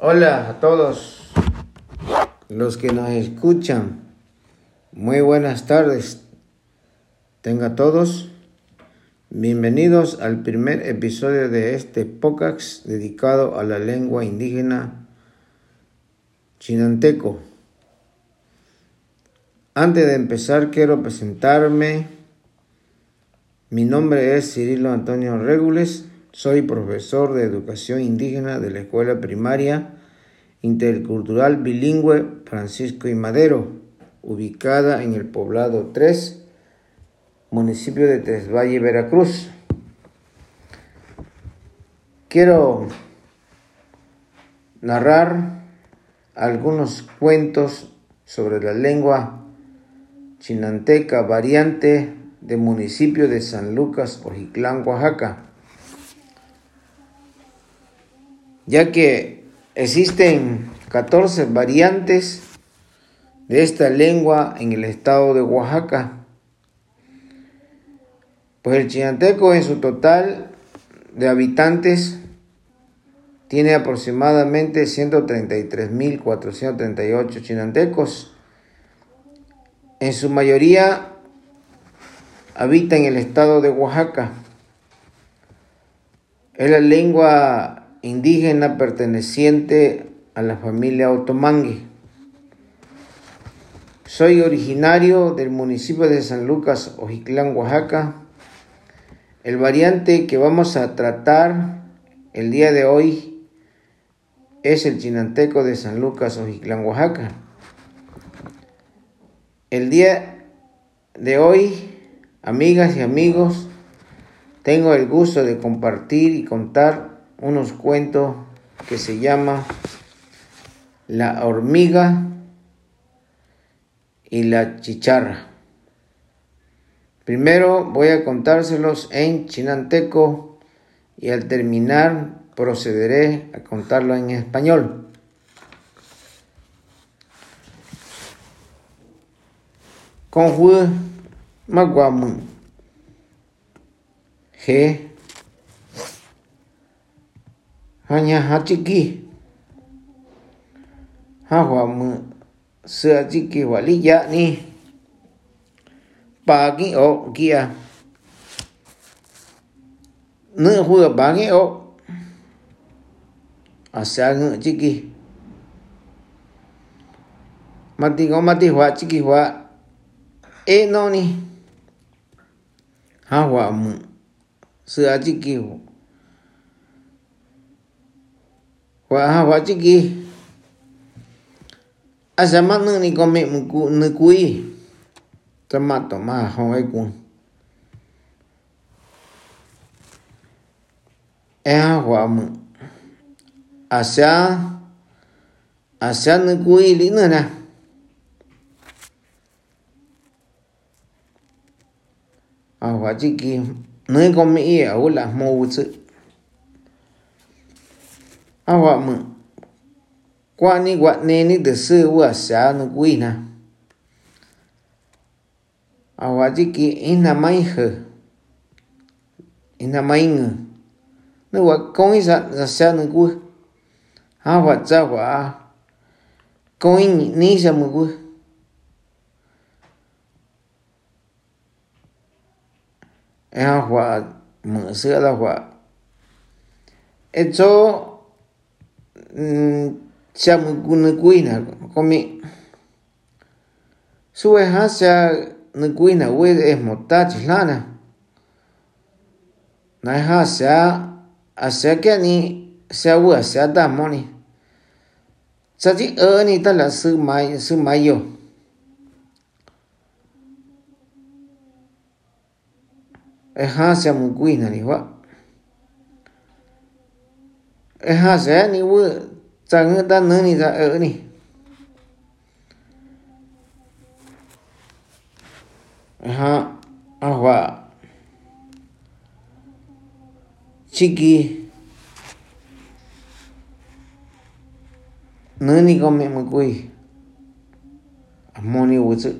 Hola a todos los que nos escuchan. Muy buenas tardes. Tenga todos bienvenidos al primer episodio de este podcast dedicado a la lengua indígena chinanteco. Antes de empezar quiero presentarme. Mi nombre es Cirilo Antonio Regules. Soy profesor de educación indígena de la Escuela Primaria Intercultural Bilingüe Francisco y Madero, ubicada en el poblado 3, municipio de Tres Valle, Veracruz. Quiero narrar algunos cuentos sobre la lengua chinanteca variante del municipio de San Lucas, Ojiclán, Oaxaca. Ya que existen 14 variantes de esta lengua en el estado de Oaxaca. Pues el chinanteco en su total de habitantes tiene aproximadamente 133.438 chinantecos. En su mayoría habita en el estado de Oaxaca. Es la lengua indígena perteneciente a la familia Otomangue. Soy originario del municipio de San Lucas, Ojiclán, Oaxaca. El variante que vamos a tratar el día de hoy es el chinanteco de San Lucas, Ojiclán, Oaxaca. El día de hoy, amigas y amigos, tengo el gusto de compartir y contar unos cuentos que se llama La hormiga y la chicharra. Primero voy a contárselos en chinanteco y al terminar procederé a contarlo en español. Con Maguamu G haña hachiki hawam lý waliya ni. Pagi o kia. Nữ vừa ba nghe ô à xa ngự chi kỳ mặt đi ngó mặt đi hóa chi kỳ hóa ê e nó ni. Ha hóa mự sửa chi kỳ hóa wa wa chiki asama nang ni kome muku nukui tama toma hawai kun ea wa mu. Asya asya nukui li na na. A wa chiki nai kome i a wala mo wutsu awa'mä kua'ni gua'neni täsä'u asea nukuina awa'tyiki ijnamáijä ijnamáiñä nä'ua'kói sasea nukuä awa'tsa wa'a kói ñi'níxa mukuä eja wa'a mä'ä sä'ala wa'a etzoo chamukunakuina komi suwe hasha nukuina we esmotachi lana naha sa asya kani sa wu asya damoni sachi ta tala su mai su mai yo ha eha sa mukuina ni wa e ha se ni wu tsa nge ta ne ni za e ni ha a hua chiki ne ni ko me mo kui a mo ni wu tsu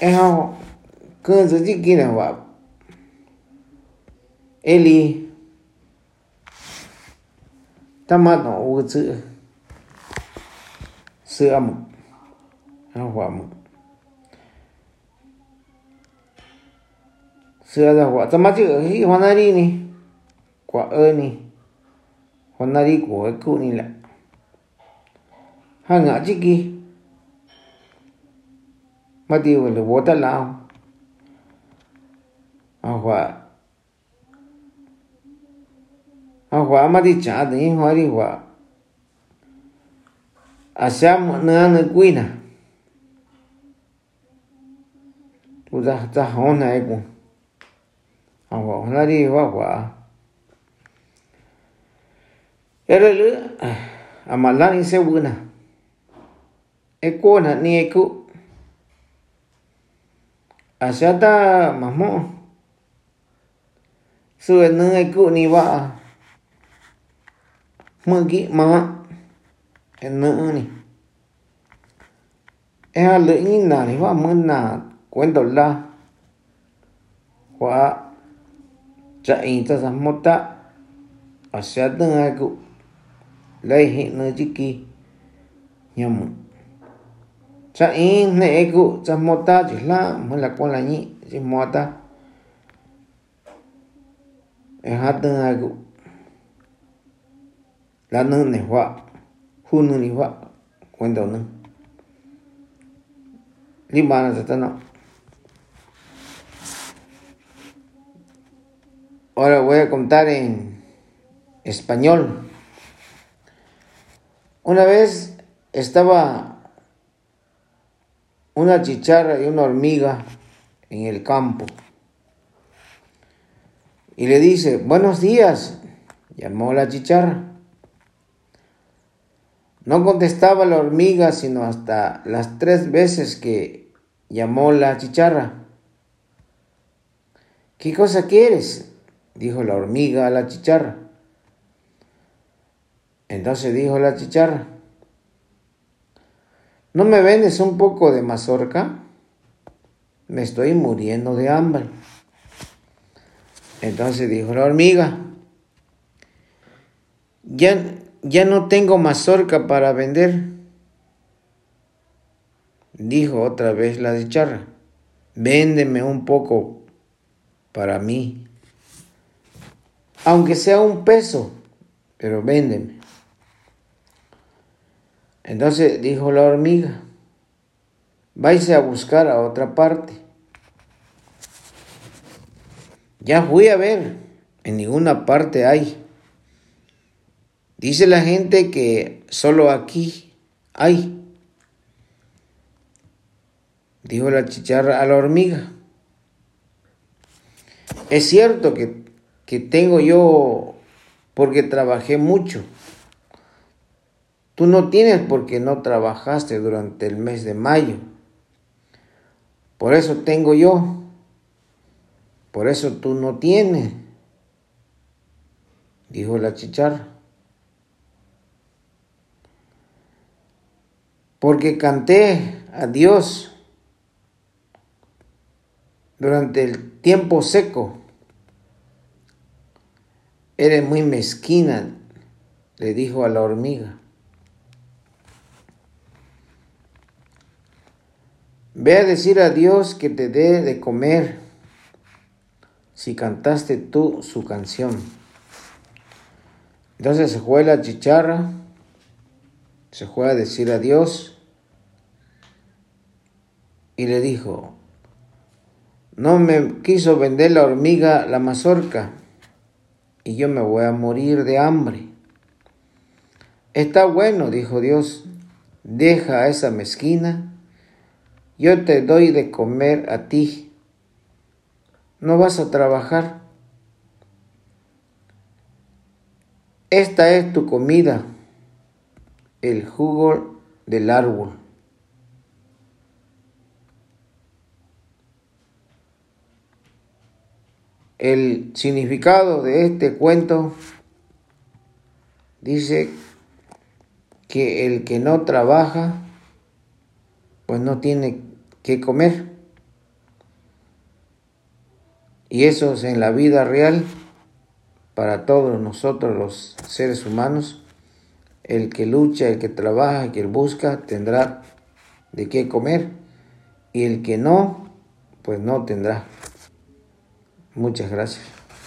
e ha 跟自己跟的话。诶你他妈脑子是啊母然后我们是啊的话怎么就喜欢那里呢？国二呢？我那里过够你了还俺这个没地方了我的老阿环，阿环嘛的家人话的话，阿啥么能安能贵呢？不咋咋好难过，阿华那里阿华，哎了了，阿妈那里是乌呢？哎哥呢？你哎哥？阿啥的么么？sube nai kuni va mà, ma en ni e a le ni na ni va mu na cuento la. Wa cha in ta sa mota a sha ta ngai ku lai hi na ji ki nyamu cha in ne ku cha mota ji la. Mu la ko la chỉ ji ta. Này họa quen đầu nâng lý ba là ta nó Ahora voy a contar en español. Una vez estaba una chicharra y una hormiga en el campo. Y le dice, buenos días, llamó la chicharra. No contestaba la hormiga sino hasta las tres veces que llamó la chicharra. ¿Qué cosa quieres? dijo la hormiga a la chicharra. Entonces dijo la chicharra, ¿no me vendes un poco de mazorca? Me estoy muriendo de hambre. Entonces dijo la hormiga, ya, ya no tengo mazorca para vender. Dijo otra vez la chicharra, véndeme un poco para mí, aunque sea un peso, pero véndeme. Entonces dijo la hormiga, vais a buscar a otra parte. Ya fui a ver, en ninguna parte hay. Dice la gente que solo aquí hay. Dijo la chicharra a la hormiga. Es cierto que, que tengo yo porque trabajé mucho. Tú no tienes porque no trabajaste durante el mes de mayo. Por eso tengo yo. Por eso tú no tienes. Dijo la chicharra. Porque canté a Dios durante el tiempo seco. Eres muy mezquina, le dijo a la hormiga. Ve a decir a Dios que te dé de comer si cantaste tú su canción. Entonces se fue la chicharra, se fue a decir a Dios y le dijo, no me quiso vender la hormiga la mazorca y yo me voy a morir de hambre. Está bueno, dijo Dios, deja a esa mezquina yo te doy de comer a ti. No vas a trabajar. Esta es tu comida, el jugo del árbol. El significado de este cuento dice que el que no trabaja pues no tiene que comer. Y eso es en la vida real para todos nosotros los seres humanos. El que lucha, el que trabaja, el que busca, tendrá de qué comer y el que no, pues no tendrá. Muchas gracias.